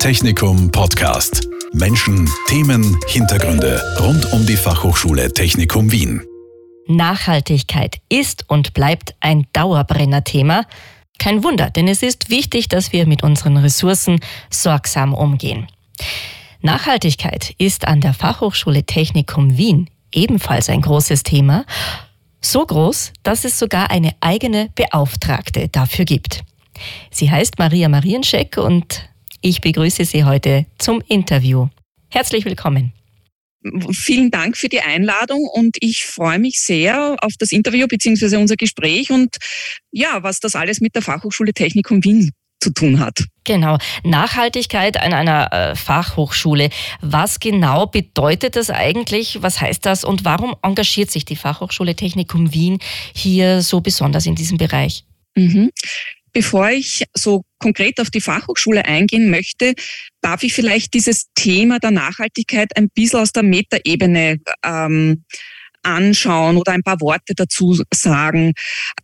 Technikum Podcast. Menschen, Themen, Hintergründe rund um die Fachhochschule Technikum Wien. Nachhaltigkeit ist und bleibt ein Dauerbrenner-Thema. Kein Wunder, denn es ist wichtig, dass wir mit unseren Ressourcen sorgsam umgehen. Nachhaltigkeit ist an der Fachhochschule Technikum Wien ebenfalls ein großes Thema. So groß, dass es sogar eine eigene Beauftragte dafür gibt. Sie heißt Maria Marienscheck und ich begrüße Sie heute zum Interview. Herzlich willkommen. Vielen Dank für die Einladung und ich freue mich sehr auf das Interview bzw. unser Gespräch und ja, was das alles mit der Fachhochschule Technikum Wien zu tun hat. Genau. Nachhaltigkeit an einer äh, Fachhochschule. Was genau bedeutet das eigentlich? Was heißt das? Und warum engagiert sich die Fachhochschule Technikum Wien hier so besonders in diesem Bereich? Mhm. Bevor ich so konkret auf die Fachhochschule eingehen möchte, darf ich vielleicht dieses Thema der Nachhaltigkeit ein bisschen aus der Metaebene ähm, anschauen oder ein paar Worte dazu sagen.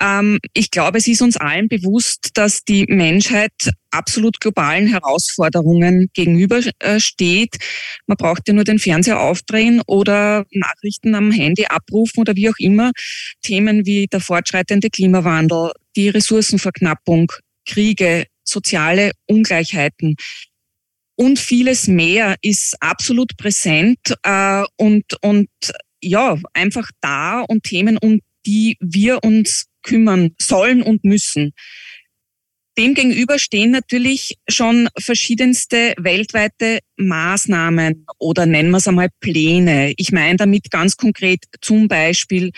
Ähm, ich glaube, es ist uns allen bewusst, dass die Menschheit absolut globalen Herausforderungen gegenübersteht. Man braucht ja nur den Fernseher aufdrehen oder Nachrichten am Handy abrufen oder wie auch immer. Themen wie der fortschreitende Klimawandel, die Ressourcenverknappung, Kriege, soziale Ungleichheiten und vieles mehr ist absolut präsent äh, und, und ja, einfach da und Themen, um die wir uns kümmern sollen und müssen. Demgegenüber stehen natürlich schon verschiedenste weltweite Maßnahmen oder nennen wir es einmal Pläne. Ich meine damit ganz konkret zum Beispiel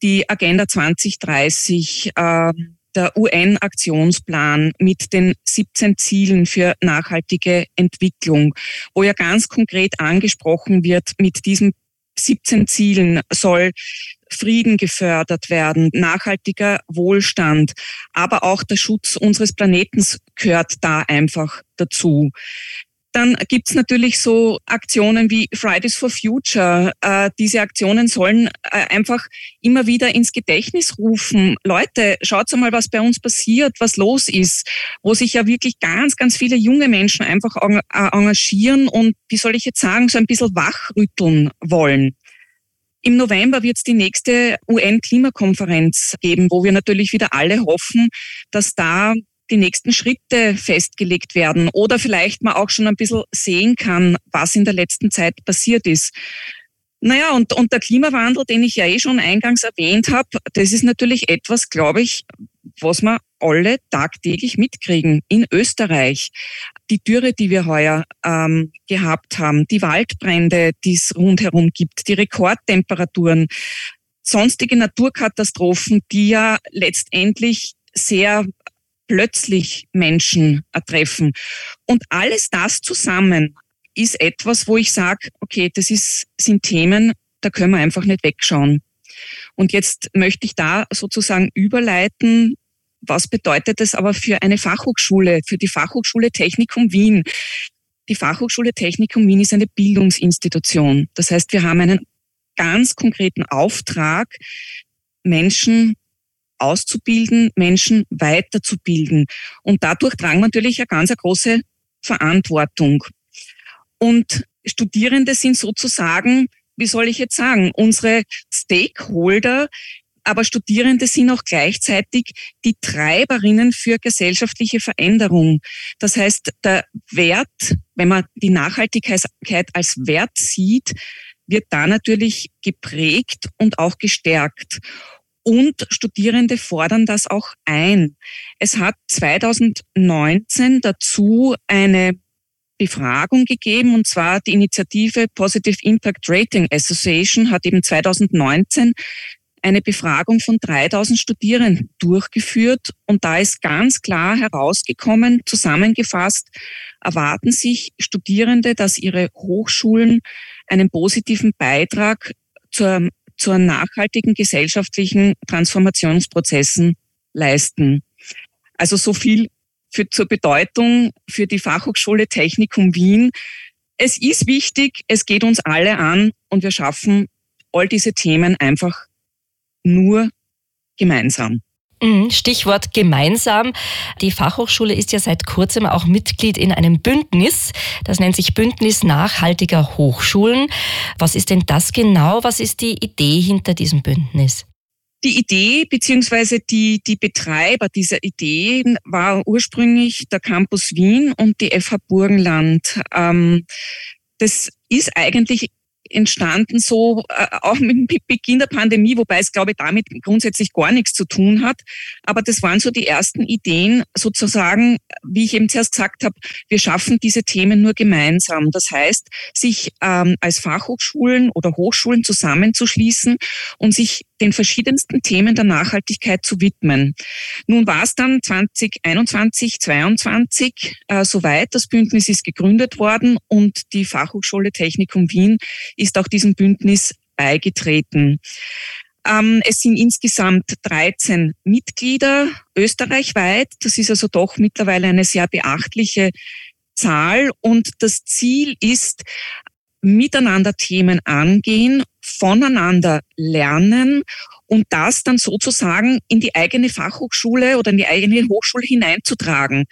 die Agenda 2030, äh, der UN-Aktionsplan mit den 17 Zielen für nachhaltige Entwicklung, wo ja ganz konkret angesprochen wird, mit diesem 17 Zielen soll Frieden gefördert werden, nachhaltiger Wohlstand, aber auch der Schutz unseres Planetens gehört da einfach dazu. Dann gibt's natürlich so Aktionen wie Fridays for Future. Äh, diese Aktionen sollen äh, einfach immer wieder ins Gedächtnis rufen. Leute, schaut mal, was bei uns passiert, was los ist, wo sich ja wirklich ganz, ganz viele junge Menschen einfach äh, engagieren und, wie soll ich jetzt sagen, so ein bisschen wachrütteln wollen. Im November wird es die nächste UN-Klimakonferenz geben, wo wir natürlich wieder alle hoffen, dass da die nächsten Schritte festgelegt werden oder vielleicht man auch schon ein bisschen sehen kann, was in der letzten Zeit passiert ist. Naja, und, und der Klimawandel, den ich ja eh schon eingangs erwähnt habe, das ist natürlich etwas, glaube ich, was wir alle tagtäglich mitkriegen in Österreich. Die Dürre, die wir heuer ähm, gehabt haben, die Waldbrände, die es rundherum gibt, die Rekordtemperaturen, sonstige Naturkatastrophen, die ja letztendlich sehr plötzlich Menschen treffen. Und alles das zusammen ist etwas, wo ich sage, okay, das ist, sind Themen, da können wir einfach nicht wegschauen. Und jetzt möchte ich da sozusagen überleiten, was bedeutet das aber für eine Fachhochschule, für die Fachhochschule Technikum Wien? Die Fachhochschule Technikum Wien ist eine Bildungsinstitution. Das heißt, wir haben einen ganz konkreten Auftrag, Menschen auszubilden, Menschen weiterzubilden. Und dadurch wir natürlich eine ganz eine große Verantwortung. Und Studierende sind sozusagen, wie soll ich jetzt sagen, unsere Stakeholder, aber Studierende sind auch gleichzeitig die Treiberinnen für gesellschaftliche Veränderung. Das heißt, der Wert, wenn man die Nachhaltigkeit als Wert sieht, wird da natürlich geprägt und auch gestärkt. Und Studierende fordern das auch ein. Es hat 2019 dazu eine Befragung gegeben, und zwar die Initiative Positive Impact Rating Association hat eben 2019 eine Befragung von 3000 Studierenden durchgeführt und da ist ganz klar herausgekommen, zusammengefasst, erwarten sich Studierende, dass ihre Hochschulen einen positiven Beitrag zur, zur nachhaltigen gesellschaftlichen Transformationsprozessen leisten. Also so viel für, zur Bedeutung für die Fachhochschule Technikum Wien. Es ist wichtig, es geht uns alle an und wir schaffen all diese Themen einfach nur gemeinsam. Mhm, Stichwort gemeinsam. Die Fachhochschule ist ja seit kurzem auch Mitglied in einem Bündnis. Das nennt sich Bündnis nachhaltiger Hochschulen. Was ist denn das genau? Was ist die Idee hinter diesem Bündnis? Die Idee beziehungsweise die, die Betreiber dieser Idee war ursprünglich der Campus Wien und die FH Burgenland. Ähm, das ist eigentlich entstanden, so äh, auch mit Beginn der Pandemie, wobei es, glaube ich, damit grundsätzlich gar nichts zu tun hat. Aber das waren so die ersten Ideen, sozusagen, wie ich eben zuerst gesagt habe, wir schaffen diese Themen nur gemeinsam. Das heißt, sich ähm, als Fachhochschulen oder Hochschulen zusammenzuschließen und sich den verschiedensten Themen der Nachhaltigkeit zu widmen. Nun war es dann 2021, 2022 äh, soweit. Das Bündnis ist gegründet worden und die Fachhochschule Technikum Wien ist auch diesem Bündnis beigetreten. Ähm, es sind insgesamt 13 Mitglieder österreichweit. Das ist also doch mittlerweile eine sehr beachtliche Zahl. Und das Ziel ist, miteinander Themen angehen, voneinander lernen und das dann sozusagen in die eigene Fachhochschule oder in die eigene Hochschule hineinzutragen.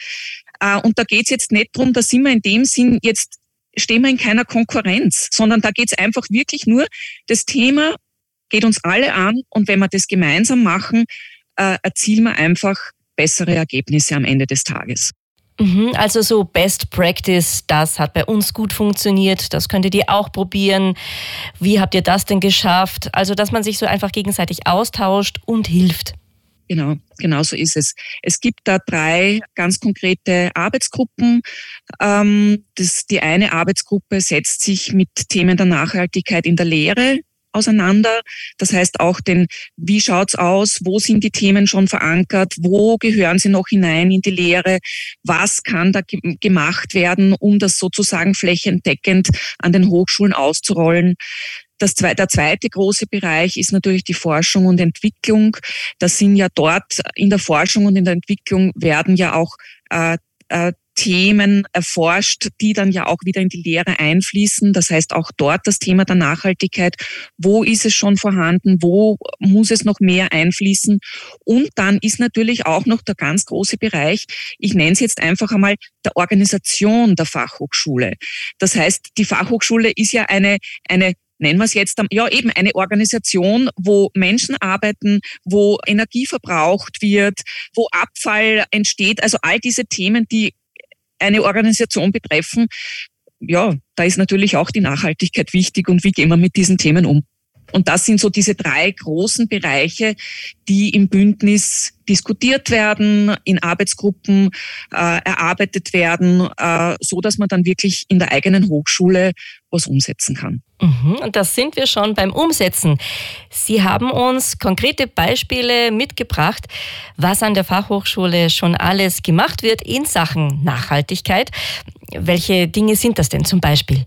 Äh, und da geht es jetzt nicht darum, da sind wir in dem Sinn jetzt stehen wir in keiner Konkurrenz, sondern da geht es einfach wirklich nur, das Thema geht uns alle an und wenn wir das gemeinsam machen, äh, erzielen wir einfach bessere Ergebnisse am Ende des Tages. Mhm, also so Best Practice, das hat bei uns gut funktioniert, das könntet ihr auch probieren. Wie habt ihr das denn geschafft? Also, dass man sich so einfach gegenseitig austauscht und hilft. Genau, genau so ist es. Es gibt da drei ganz konkrete Arbeitsgruppen. Ähm, das, die eine Arbeitsgruppe setzt sich mit Themen der Nachhaltigkeit in der Lehre auseinander. Das heißt auch den, wie schaut's aus? Wo sind die Themen schon verankert? Wo gehören sie noch hinein in die Lehre? Was kann da gemacht werden, um das sozusagen flächendeckend an den Hochschulen auszurollen? Das, der zweite große Bereich ist natürlich die Forschung und Entwicklung. Das sind ja dort in der Forschung und in der Entwicklung werden ja auch äh, äh, Themen erforscht, die dann ja auch wieder in die Lehre einfließen. Das heißt auch dort das Thema der Nachhaltigkeit. Wo ist es schon vorhanden? Wo muss es noch mehr einfließen? Und dann ist natürlich auch noch der ganz große Bereich, ich nenne es jetzt einfach einmal der Organisation der Fachhochschule. Das heißt, die Fachhochschule ist ja eine, eine nennen wir es jetzt, ja eben eine Organisation, wo Menschen arbeiten, wo Energie verbraucht wird, wo Abfall entsteht, also all diese Themen, die eine Organisation betreffen, ja, da ist natürlich auch die Nachhaltigkeit wichtig und wie gehen wir mit diesen Themen um. Und das sind so diese drei großen Bereiche, die im Bündnis diskutiert werden, in Arbeitsgruppen äh, erarbeitet werden, äh, so dass man dann wirklich in der eigenen Hochschule was umsetzen kann. Mhm, und das sind wir schon beim Umsetzen. Sie haben uns konkrete Beispiele mitgebracht, was an der Fachhochschule schon alles gemacht wird in Sachen Nachhaltigkeit. Welche Dinge sind das denn zum Beispiel?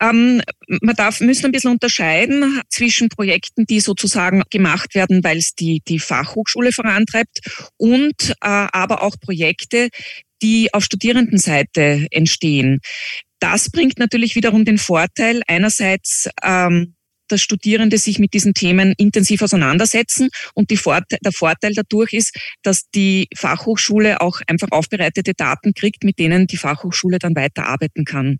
Ähm, man darf, müssen ein bisschen unterscheiden zwischen Projekten, die sozusagen gemacht werden, weil es die, die Fachhochschule vorantreibt und äh, aber auch Projekte, die auf Studierendenseite entstehen. Das bringt natürlich wiederum den Vorteil, einerseits ähm, dass Studierende sich mit diesen Themen intensiv auseinandersetzen. Und Vorte der Vorteil dadurch ist, dass die Fachhochschule auch einfach aufbereitete Daten kriegt, mit denen die Fachhochschule dann weiterarbeiten kann.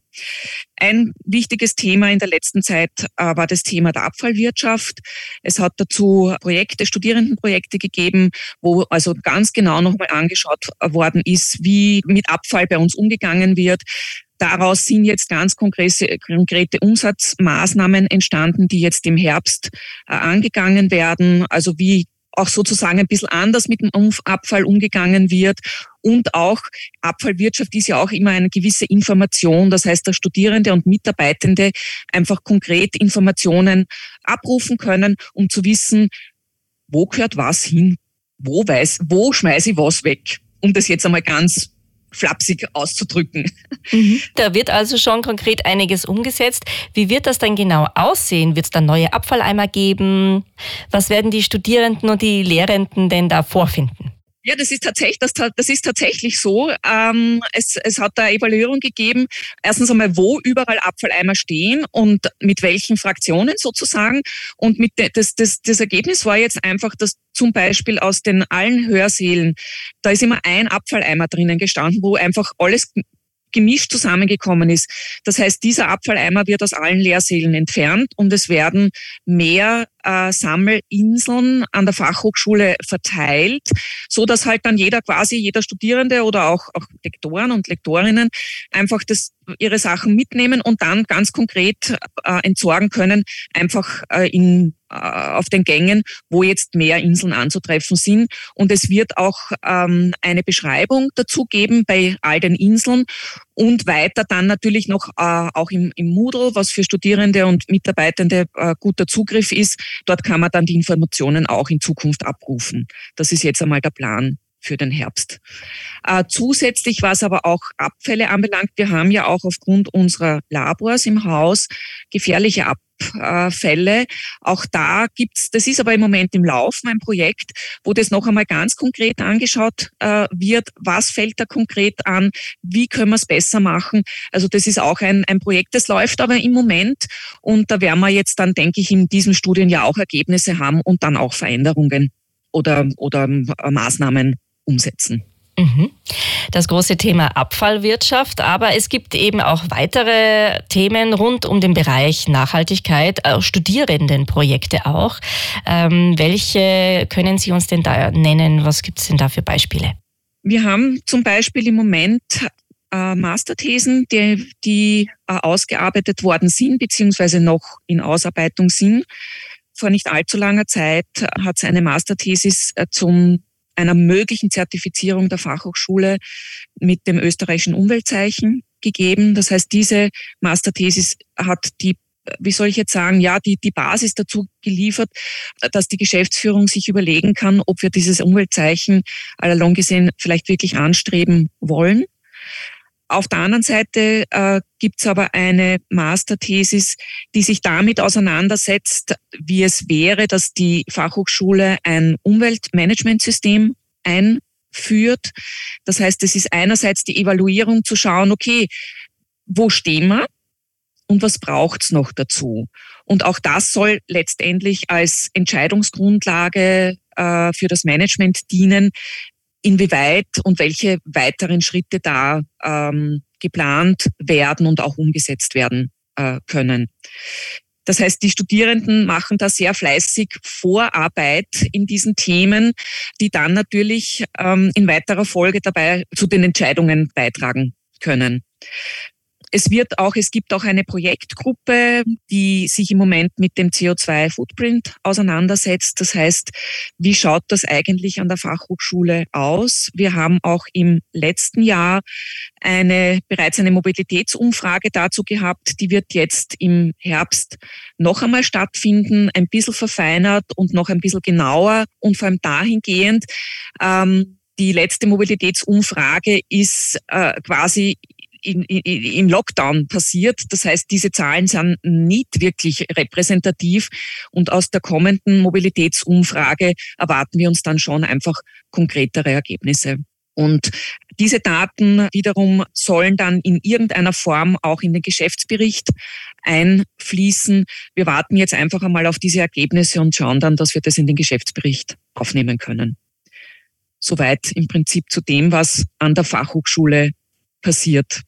Ein wichtiges Thema in der letzten Zeit äh, war das Thema der Abfallwirtschaft. Es hat dazu Projekte, Studierendenprojekte gegeben, wo also ganz genau nochmal angeschaut worden ist, wie mit Abfall bei uns umgegangen wird, Daraus sind jetzt ganz konkrete, Umsatzmaßnahmen entstanden, die jetzt im Herbst äh, angegangen werden. Also wie auch sozusagen ein bisschen anders mit dem Abfall umgegangen wird. Und auch Abfallwirtschaft ist ja auch immer eine gewisse Information. Das heißt, dass Studierende und Mitarbeitende einfach konkret Informationen abrufen können, um zu wissen, wo gehört was hin, wo weiß, wo schmeiße ich was weg. Um das jetzt einmal ganz flapsig auszudrücken. Mhm. Da wird also schon konkret einiges umgesetzt. Wie wird das dann genau aussehen? Wird es dann neue Abfalleimer geben? Was werden die Studierenden und die Lehrenden denn da vorfinden? Ja, das ist tatsächlich, das, das ist tatsächlich so. Ähm, es, es hat da Evaluierung gegeben. Erstens einmal, wo überall Abfalleimer stehen und mit welchen Fraktionen sozusagen. Und mit de, das, das, das Ergebnis war jetzt einfach, dass zum Beispiel aus den allen Hörsälen, da ist immer ein Abfalleimer drinnen gestanden, wo einfach alles gemischt zusammengekommen ist. Das heißt, dieser Abfalleimer wird aus allen Lehrsälen entfernt und es werden mehr äh, Sammelinseln an der Fachhochschule verteilt, so dass halt dann jeder quasi, jeder Studierende oder auch, auch Lektoren und Lektorinnen einfach das, ihre Sachen mitnehmen und dann ganz konkret äh, entsorgen können, einfach äh, in äh, auf den Gängen, wo jetzt mehr Inseln anzutreffen sind. Und es wird auch ähm, eine Beschreibung dazu geben bei all den Inseln und weiter dann natürlich noch äh, auch im, im Moodle, was für Studierende und Mitarbeitende äh, guter Zugriff ist. Dort kann man dann die Informationen auch in Zukunft abrufen. Das ist jetzt einmal der Plan für den Herbst. Äh, zusätzlich, was aber auch Abfälle anbelangt, wir haben ja auch aufgrund unserer Labors im Haus gefährliche Abfälle Fälle. Auch da gibt's, das ist aber im Moment im Laufen, ein Projekt, wo das noch einmal ganz konkret angeschaut äh, wird. Was fällt da konkret an? Wie können wir es besser machen? Also das ist auch ein, ein Projekt, das läuft aber im Moment und da werden wir jetzt dann, denke ich, in diesem Studienjahr auch Ergebnisse haben und dann auch Veränderungen oder, oder äh, Maßnahmen umsetzen. Mhm. Das große Thema Abfallwirtschaft, aber es gibt eben auch weitere Themen rund um den Bereich Nachhaltigkeit, äh, Studierendenprojekte auch. Ähm, welche können Sie uns denn da nennen? Was gibt es denn da für Beispiele? Wir haben zum Beispiel im Moment äh, Masterthesen, die, die äh, ausgearbeitet worden sind, beziehungsweise noch in Ausarbeitung sind. Vor nicht allzu langer Zeit hat es eine Masterthesis äh, zum einer möglichen Zertifizierung der Fachhochschule mit dem österreichischen Umweltzeichen gegeben. Das heißt, diese Masterthesis hat die wie soll ich jetzt sagen, ja, die, die Basis dazu geliefert, dass die Geschäftsführung sich überlegen kann, ob wir dieses Umweltzeichen allalong gesehen vielleicht wirklich anstreben wollen. Auf der anderen Seite äh, gibt es aber eine Masterthesis, die sich damit auseinandersetzt, wie es wäre, dass die Fachhochschule ein Umweltmanagementsystem einführt. Das heißt, es ist einerseits die Evaluierung zu schauen, okay, wo stehen wir und was braucht's noch dazu? Und auch das soll letztendlich als Entscheidungsgrundlage äh, für das Management dienen, inwieweit und welche weiteren Schritte da ähm, geplant werden und auch umgesetzt werden äh, können. Das heißt, die Studierenden machen da sehr fleißig Vorarbeit in diesen Themen, die dann natürlich ähm, in weiterer Folge dabei zu den Entscheidungen beitragen können es wird auch, es gibt auch eine Projektgruppe, die sich im Moment mit dem CO2-Footprint auseinandersetzt. Das heißt, wie schaut das eigentlich an der Fachhochschule aus? Wir haben auch im letzten Jahr eine, bereits eine Mobilitätsumfrage dazu gehabt. Die wird jetzt im Herbst noch einmal stattfinden, ein bisschen verfeinert und noch ein bisschen genauer und vor allem dahingehend, ähm, die letzte Mobilitätsumfrage ist äh, quasi in, in, im Lockdown passiert. Das heißt, diese Zahlen sind nicht wirklich repräsentativ und aus der kommenden Mobilitätsumfrage erwarten wir uns dann schon einfach konkretere Ergebnisse. Und diese Daten wiederum sollen dann in irgendeiner Form auch in den Geschäftsbericht einfließen. Wir warten jetzt einfach einmal auf diese Ergebnisse und schauen dann, dass wir das in den Geschäftsbericht aufnehmen können. Soweit im Prinzip zu dem, was an der Fachhochschule passiert.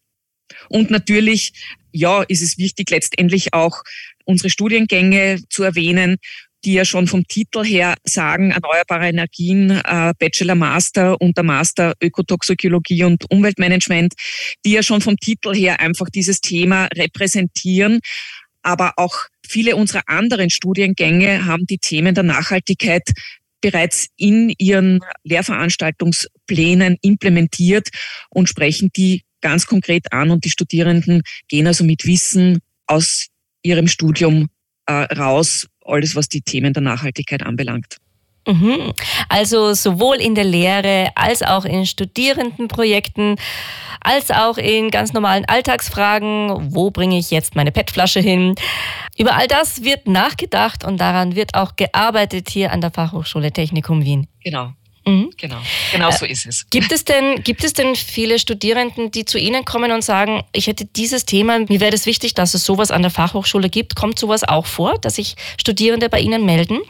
Und natürlich, ja, ist es wichtig, letztendlich auch unsere Studiengänge zu erwähnen, die ja schon vom Titel her sagen, erneuerbare Energien, äh, Bachelor, Master und der Master Ökotoxikologie und Umweltmanagement, die ja schon vom Titel her einfach dieses Thema repräsentieren. Aber auch viele unserer anderen Studiengänge haben die Themen der Nachhaltigkeit bereits in ihren Lehrveranstaltungsplänen implementiert und sprechen die ganz konkret an und die Studierenden gehen also mit Wissen aus ihrem Studium äh, raus, alles was die Themen der Nachhaltigkeit anbelangt. Mhm. Also sowohl in der Lehre als auch in Studierendenprojekten, als auch in ganz normalen Alltagsfragen, wo bringe ich jetzt meine PET-Flasche hin? Über all das wird nachgedacht und daran wird auch gearbeitet hier an der Fachhochschule Technikum Wien. Genau. Mhm. Genau, genau so ist es. Gibt es, denn, gibt es denn viele Studierenden, die zu Ihnen kommen und sagen, ich hätte dieses Thema, mir wäre es wichtig, dass es sowas an der Fachhochschule gibt? Kommt sowas auch vor, dass sich Studierende bei Ihnen melden?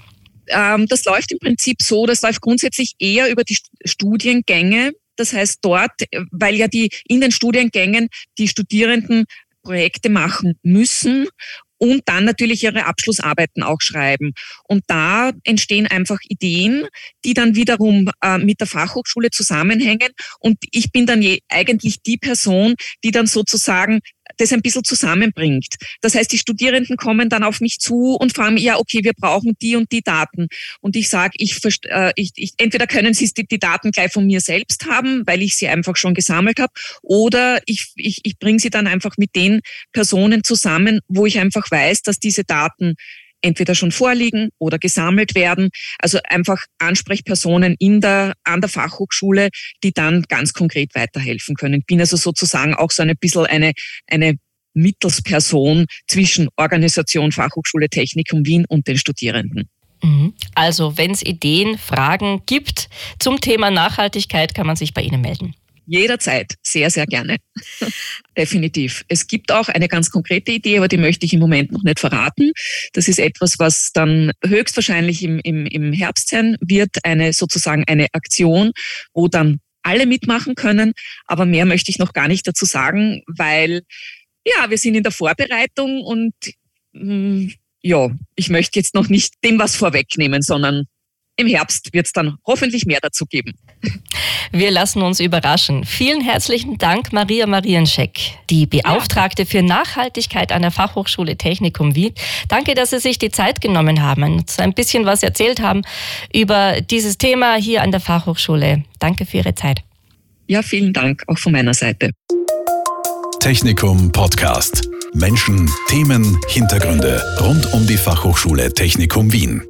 Ähm, das läuft im Prinzip so, das läuft grundsätzlich eher über die Studiengänge. Das heißt dort, weil ja die in den Studiengängen die Studierenden Projekte machen müssen und dann natürlich ihre Abschlussarbeiten auch schreiben. Und da entstehen einfach Ideen, die dann wiederum äh, mit der Fachhochschule zusammenhängen. Und ich bin dann je, eigentlich die Person, die dann sozusagen das ein bisschen zusammenbringt. Das heißt, die Studierenden kommen dann auf mich zu und fragen, ja, okay, wir brauchen die und die Daten. Und ich sage, ich, äh, ich, ich, entweder können Sie die, die Daten gleich von mir selbst haben, weil ich sie einfach schon gesammelt habe, oder ich, ich, ich bringe sie dann einfach mit den Personen zusammen, wo ich einfach weiß, dass diese Daten entweder schon vorliegen oder gesammelt werden. Also einfach Ansprechpersonen in der, an der Fachhochschule, die dann ganz konkret weiterhelfen können. Ich bin also sozusagen auch so ein bisschen eine, eine Mittelsperson zwischen Organisation Fachhochschule Technikum Wien und den Studierenden. Mhm. Also, wenn es Ideen, Fragen gibt zum Thema Nachhaltigkeit, kann man sich bei Ihnen melden. Jederzeit, sehr, sehr gerne. Definitiv. Es gibt auch eine ganz konkrete Idee, aber die möchte ich im Moment noch nicht verraten. Das ist etwas, was dann höchstwahrscheinlich im, im, im Herbst sein wird, eine sozusagen eine Aktion, wo dann alle mitmachen können. Aber mehr möchte ich noch gar nicht dazu sagen, weil ja, wir sind in der Vorbereitung und mh, hm, ja, ich möchte jetzt noch nicht dem was vorwegnehmen, sondern im Herbst wird es dann hoffentlich mehr dazu geben. Wir lassen uns überraschen. Vielen herzlichen Dank, Maria Marienscheck, die Beauftragte für Nachhaltigkeit an der Fachhochschule Technikum Wien. Danke, dass Sie sich die Zeit genommen haben und ein bisschen was erzählt haben über dieses Thema hier an der Fachhochschule. Danke für Ihre Zeit. Ja, vielen Dank auch von meiner Seite. Technikum Podcast. Menschen, Themen, Hintergründe rund um die Fachhochschule Technikum Wien.